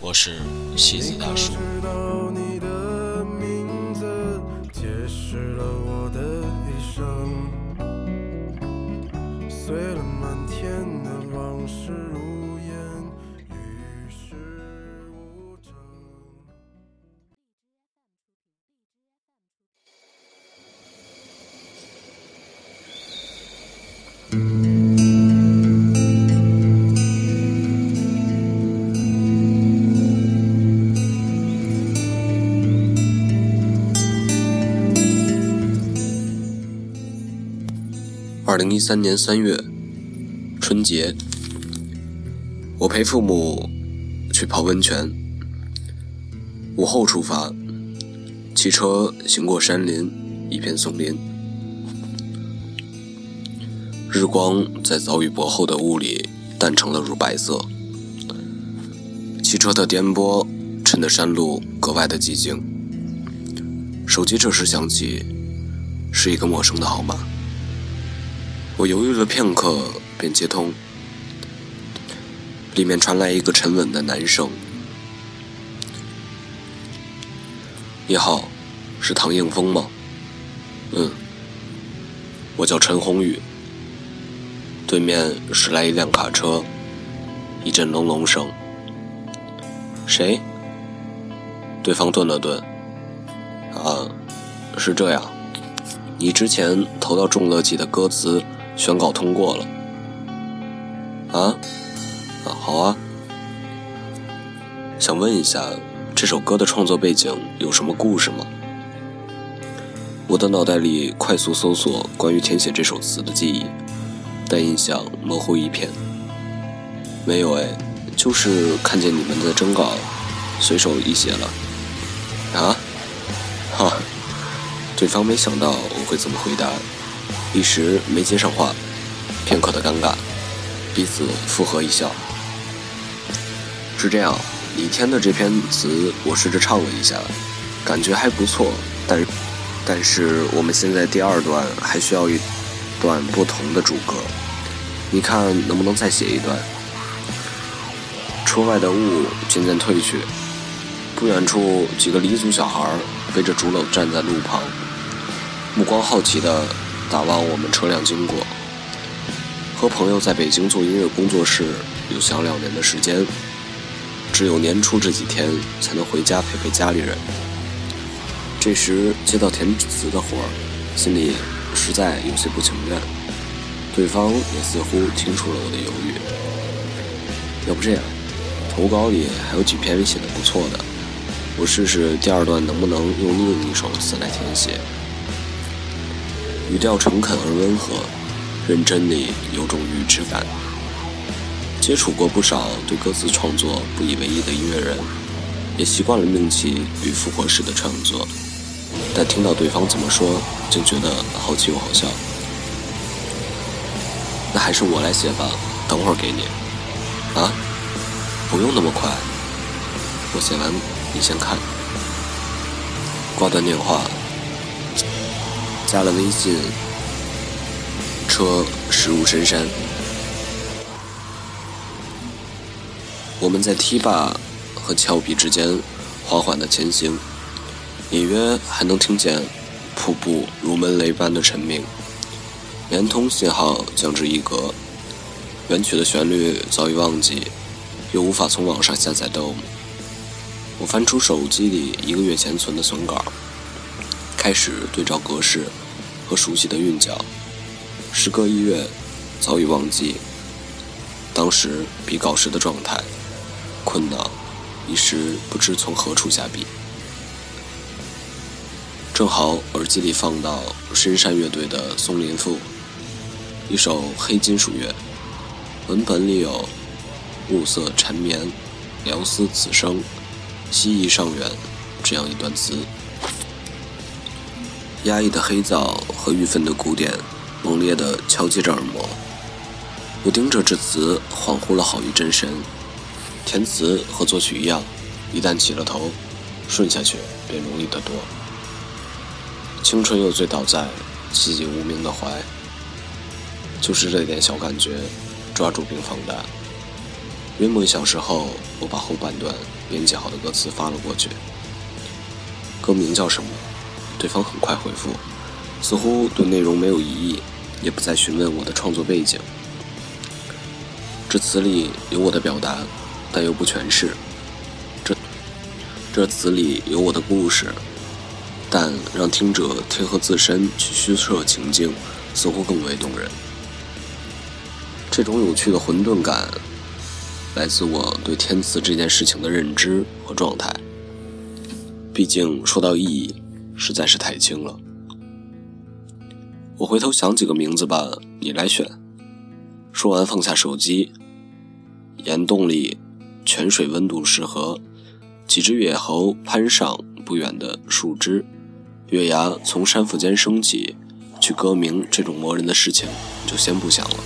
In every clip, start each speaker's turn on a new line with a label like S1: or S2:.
S1: 我是西子大叔。零一三年三月，春节，我陪父母去泡温泉。午后出发，骑车行过山林，一片松林，日光在早已薄厚的雾里淡成了乳白色。汽车的颠簸衬得山路格外的寂静。手机这时响起，是一个陌生的号码。我犹豫了片刻，便接通。里面传来一个沉稳的男声：“你好，是唐应峰吗？”“嗯，我叫陈宏宇。”对面驶来一辆卡车，一阵隆隆声。“谁？”对方顿了顿，“啊，是这样，你之前投到众乐季的歌词。”选稿通过了，啊，啊好啊，想问一下，这首歌的创作背景有什么故事吗？我的脑袋里快速搜索关于填写这首词的记忆，但印象模糊一片。没有哎，就是看见你们的征稿，随手一写了。啊，哈，对方没想到我会这么回答。一时没接上话，片刻的尴尬，彼此附和一笑。是这样，李天的这篇词我试着唱了一下，感觉还不错。但但是我们现在第二段还需要一段不同的主歌，你看能不能再写一段？车外的雾渐渐退去，不远处几个黎族小孩背着竹篓站在路旁，目光好奇的。打望我们车辆经过，和朋友在北京做音乐工作室有小两年的时间，只有年初这几天才能回家陪陪家里人。这时接到填词的活儿，心里实在有些不情愿。对方也似乎听出了我的犹豫。要不这样，投稿里还有几篇写的不错的，我试试第二段能不能用另一首词来填写。语调诚恳而温和，认真里有种愚痴感。接触过不少对歌词创作不以为意的音乐人，也习惯了命题与复活式的创作，但听到对方这么说，竟觉得好奇又好笑。那还是我来写吧，等会儿给你。啊，不用那么快，我写完你先看。挂断电话。加了微信，车驶入深山，我们在堤坝和峭壁之间缓缓的前行，隐约还能听见瀑布如闷雷般的沉鸣，联通信号降至一格，原曲的旋律早已忘记，又无法从网上下载 Dom。我翻出手机里一个月前存的存稿。开始对照格式和熟悉的韵脚，时隔一月，早已忘记当时比稿时的状态，困恼，一时不知从何处下笔。正好耳机里放到深山乐队的《松林赋》，一首黑金属乐，文本里有“暮色缠绵，聊思此生，西翼上远”这样一段词。压抑的黑噪和郁愤的鼓点猛烈地敲击着耳膜，我盯着这词，恍惚了好一阵神。填词和作曲一样，一旦起了头，顺下去便容易得多。青春又醉倒在自己无名的怀，就是这点小感觉，抓住并放大。约莫一小时后，我把后半段编辑好的歌词发了过去。歌名叫什么？对方很快回复，似乎对内容没有疑义，也不再询问我的创作背景。这词里有我的表达，但又不全是。这这词里有我的故事，但让听者贴合自身去虚设情境，似乎更为动人。这种有趣的混沌感，来自我对天赐这件事情的认知和状态。毕竟说到意义。实在是太轻了。我回头想几个名字吧，你来选。说完放下手机。岩洞里，泉水温度适合。几只野猴攀上不远的树枝。月牙从山腹间升起。去歌名这种磨人的事情，就先不想了。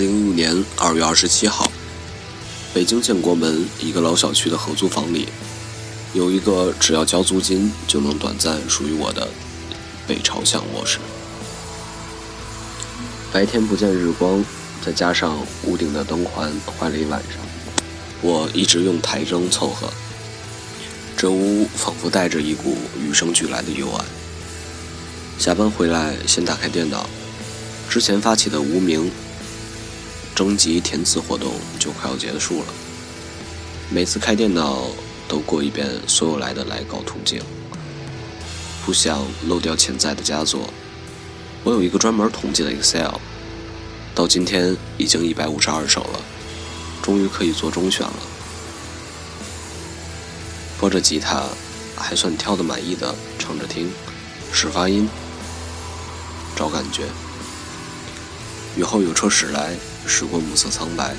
S1: 零一五年二月二十七号，北京建国门一个老小区的合租房里，有一个只要交租金就能短暂属于我的北朝向卧室。白天不见日光，再加上屋顶的灯环坏了一晚上，我一直用台灯凑合。这屋仿佛带着一股与生俱来的幽暗。下班回来，先打开电脑，之前发起的无名。征集填词活动就快要结束了，每次开电脑都过一遍所有来的来稿途径，不想漏掉潜在的佳作。我有一个专门统计的 Excel，到今天已经一百五十二首了，终于可以做中选了。拨着吉他，还算挑的满意的唱着听，试发音，找感觉。雨后有车驶来。驶过暮色苍白，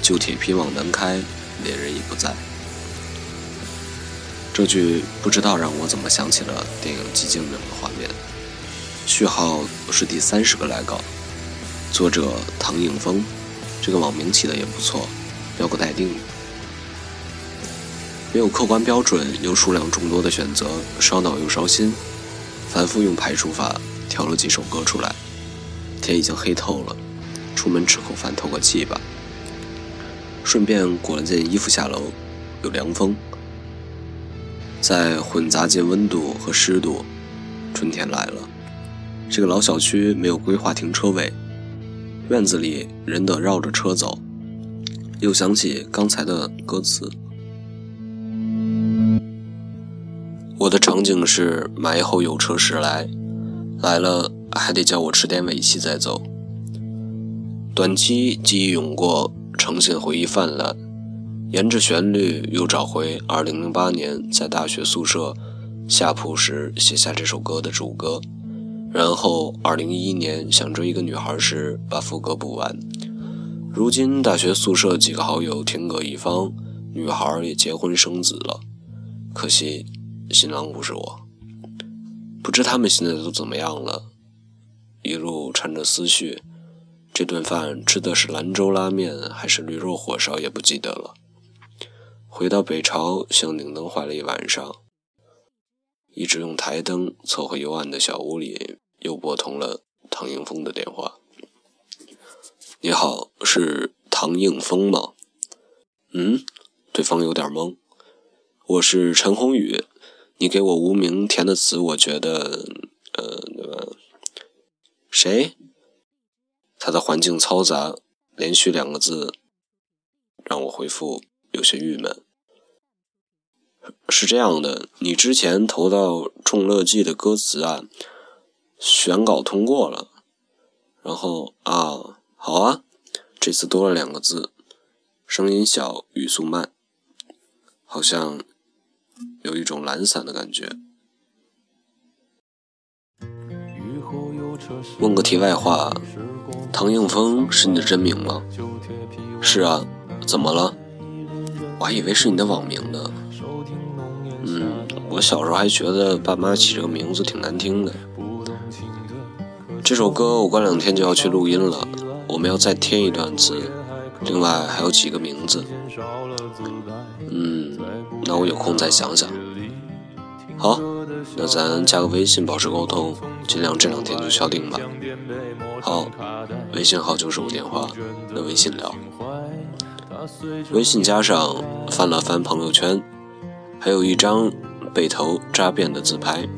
S1: 旧铁皮往南开，恋人已不在。这句不知道让我怎么想起了电影《寂静岭》的画面。序号是第三十个来稿，作者唐映峰，这个网名起的也不错，标个待定。没有客观标准又数量众多的选择，烧脑又烧心，反复用排除法挑了几首歌出来。天已经黑透了。出门吃口饭透个气吧，顺便裹了件衣服下楼，有凉风。在混杂进温度和湿度，春天来了。这个老小区没有规划停车位，院子里人得绕着车走。又想起刚才的歌词，我的场景是埋后有车驶来，来了还得叫我吃点尾气再走。短期记忆涌过，呈现回忆泛滥，沿着旋律又找回2008年在大学宿舍下铺时写下这首歌的主歌，然后2011年想追一个女孩时把副歌补完。如今大学宿舍几个好友天各一方，女孩也结婚生子了，可惜新郎不是我。不知他们现在都怎么样了？一路缠着思绪。这顿饭吃的是兰州拉面还是驴肉火烧也不记得了。回到北朝，香顶灯坏了一晚上，一直用台灯凑合幽暗的小屋里，又拨通了唐映枫的电话。你好，是唐映枫吗？嗯，对方有点懵。我是陈宏宇，你给我无名填的词，我觉得，呃，对吧谁？他的环境嘈杂，连续两个字让我回复有些郁闷。是这样的，你之前投到《众乐记》的歌词啊，选稿通过了。然后啊，好啊，这次多了两个字，声音小，语速慢，好像有一种懒散的感觉。问个题外话，唐映枫是你的真名吗？是啊，怎么了？我还以为是你的网名呢。嗯，我小时候还觉得爸妈起这个名字挺难听的。这首歌我过两天就要去录音了，我们要再添一段词，另外还有几个名字。嗯，那我有空再想想。好，那咱加个微信保持沟通，尽量这两天就敲定吧。好，微信号就是我电话，那微信聊。微信加上翻了翻朋友圈，还有一张被头扎辫的自拍，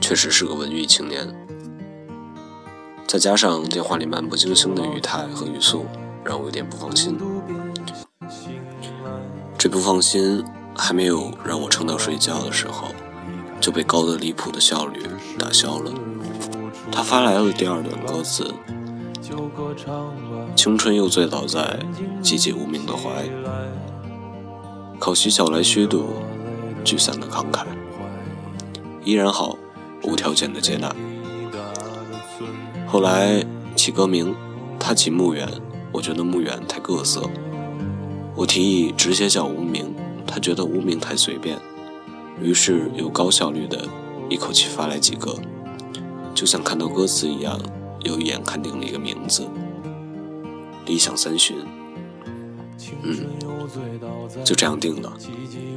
S1: 确实是个文艺青年。再加上电话里漫不经心的语态和语速，让我有点不放心。这不放心还没有让我撑到睡觉的时候，就被高得离谱的效率打消了。他发来了第二段歌词：青春又醉倒在寂寂无名的怀，可惜小来虚度聚散的慷慨，依然好，无条件的接纳。后来起歌名，他起墓远，我觉得墓远太各色。我提议直接叫无名，他觉得无名太随便，于是又高效率的一口气发来几个，就像看到歌词一样，又一眼看定了一个名字：理想三旬。嗯，就这样定了，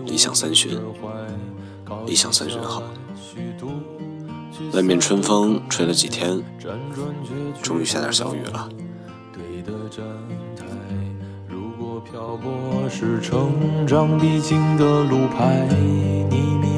S1: 理想三旬，理想三旬好。外面春风吹了几天，终于下点小雨了。
S2: 如果漂泊是成长必经的路牌，你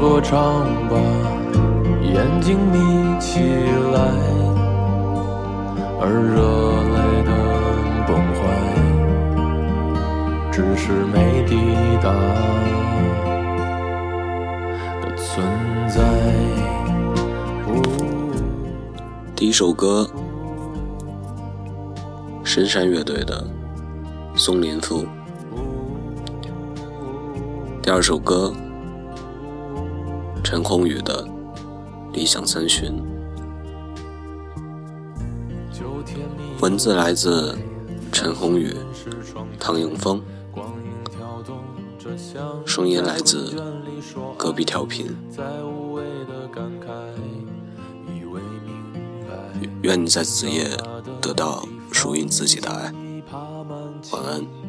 S2: 歌唱吧，眼睛眯起来，而热泪的崩坏。只是没抵达的存在。
S1: 第一首歌，深山乐队的《松林赋》。第二首歌，陈鸿宇的《理想三旬》。文字来自陈鸿宇、唐颖峰。声音来自隔壁调频。愿你在子夜得到属于自己的爱。晚安。